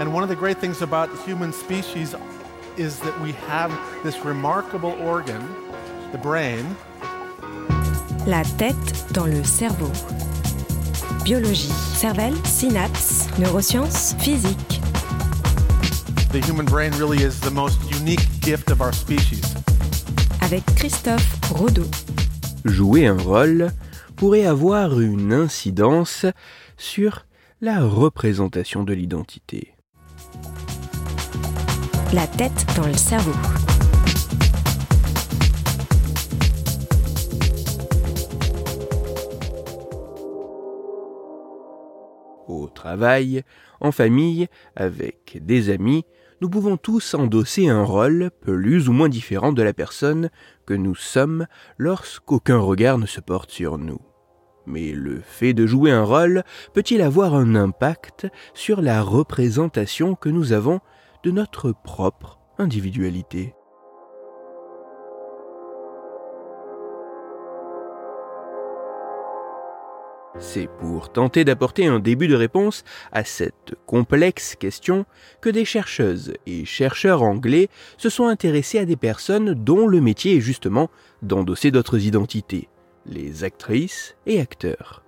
And one of the great things about the human species is that we have this remarkable organ, the brain. La tête dans le cerveau. Biologie, cervelle, synapses, neurosciences, physique. The human brain really is the most unique gift of our species. Avec Christophe Rodeau. Jouer un rôle pourrait avoir une incidence sur la représentation de l'identité. La tête dans le cerveau. Au travail, en famille, avec des amis, nous pouvons tous endosser un rôle plus ou moins différent de la personne que nous sommes lorsqu'aucun regard ne se porte sur nous. Mais le fait de jouer un rôle peut-il avoir un impact sur la représentation que nous avons de notre propre individualité C'est pour tenter d'apporter un début de réponse à cette complexe question que des chercheuses et chercheurs anglais se sont intéressés à des personnes dont le métier est justement d'endosser d'autres identités, les actrices et acteurs.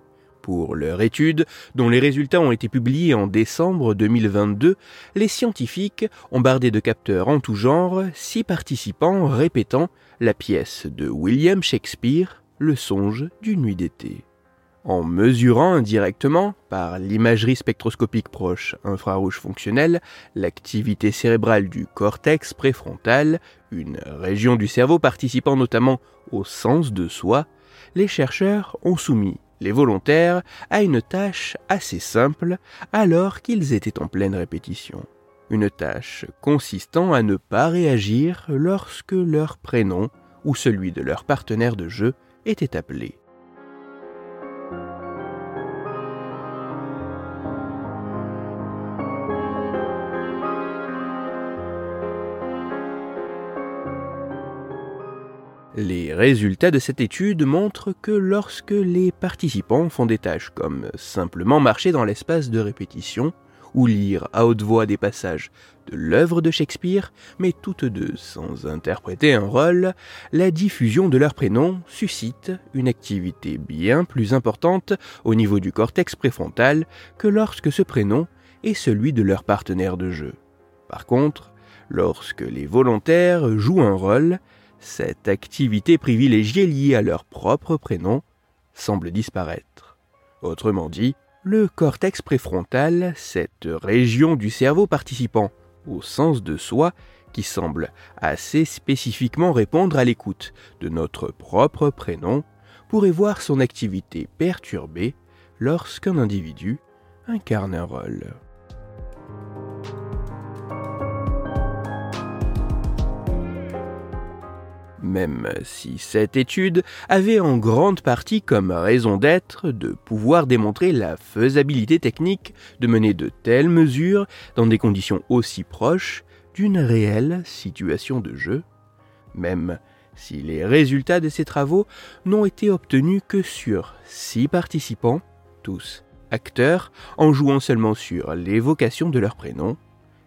Pour leur étude, dont les résultats ont été publiés en décembre 2022, les scientifiques ont bardé de capteurs en tout genre six participants répétant la pièce de William Shakespeare, Le songe d'une nuit d'été. En mesurant indirectement, par l'imagerie spectroscopique proche infrarouge fonctionnelle, l'activité cérébrale du cortex préfrontal, une région du cerveau participant notamment au sens de soi, les chercheurs ont soumis les volontaires à une tâche assez simple alors qu'ils étaient en pleine répétition. Une tâche consistant à ne pas réagir lorsque leur prénom ou celui de leur partenaire de jeu était appelé. Les résultats de cette étude montrent que lorsque les participants font des tâches comme simplement marcher dans l'espace de répétition, ou lire à haute voix des passages de l'œuvre de Shakespeare, mais toutes deux sans interpréter un rôle, la diffusion de leur prénom suscite une activité bien plus importante au niveau du cortex préfrontal que lorsque ce prénom est celui de leur partenaire de jeu. Par contre, lorsque les volontaires jouent un rôle, cette activité privilégiée liée à leur propre prénom semble disparaître. Autrement dit, le cortex préfrontal, cette région du cerveau participant au sens de soi, qui semble assez spécifiquement répondre à l'écoute de notre propre prénom, pourrait voir son activité perturbée lorsqu'un individu incarne un rôle. Même si cette étude avait en grande partie comme raison d'être de pouvoir démontrer la faisabilité technique de mener de telles mesures dans des conditions aussi proches d'une réelle situation de jeu, même si les résultats de ces travaux n'ont été obtenus que sur six participants, tous acteurs, en jouant seulement sur l'évocation de leur prénom,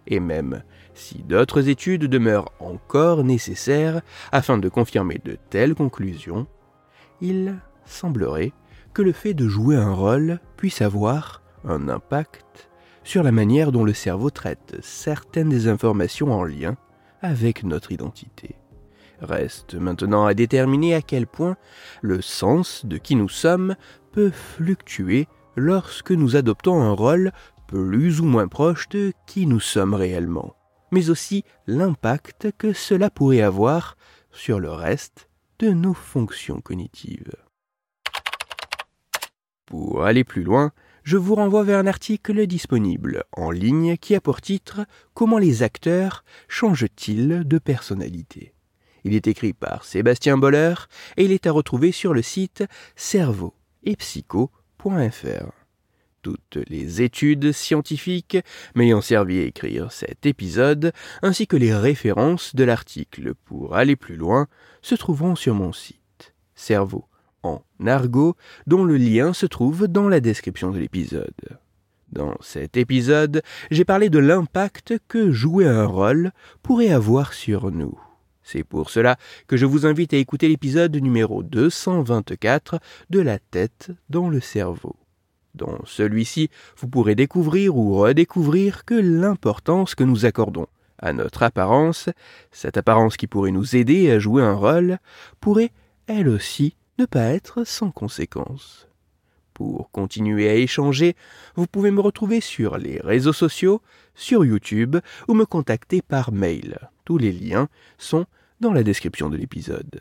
et même si d'autres études demeurent encore nécessaires afin de confirmer de telles conclusions, il semblerait que le fait de jouer un rôle puisse avoir un impact sur la manière dont le cerveau traite certaines des informations en lien avec notre identité. Reste maintenant à déterminer à quel point le sens de qui nous sommes peut fluctuer lorsque nous adoptons un rôle plus ou moins proche de qui nous sommes réellement mais aussi l'impact que cela pourrait avoir sur le reste de nos fonctions cognitives. Pour aller plus loin, je vous renvoie vers un article disponible en ligne qui a pour titre Comment les acteurs changent-ils de personnalité? Il est écrit par Sébastien Boller et il est à retrouver sur le site cerveau et psycho.fr toutes les études scientifiques m'ayant servi à écrire cet épisode, ainsi que les références de l'article pour aller plus loin, se trouveront sur mon site Cerveau en argot, dont le lien se trouve dans la description de l'épisode. Dans cet épisode, j'ai parlé de l'impact que jouer un rôle pourrait avoir sur nous. C'est pour cela que je vous invite à écouter l'épisode numéro 224 de La tête dans le cerveau. Dans celui-ci, vous pourrez découvrir ou redécouvrir que l'importance que nous accordons à notre apparence, cette apparence qui pourrait nous aider à jouer un rôle, pourrait, elle aussi, ne pas être sans conséquences. Pour continuer à échanger, vous pouvez me retrouver sur les réseaux sociaux, sur YouTube ou me contacter par mail. Tous les liens sont dans la description de l'épisode.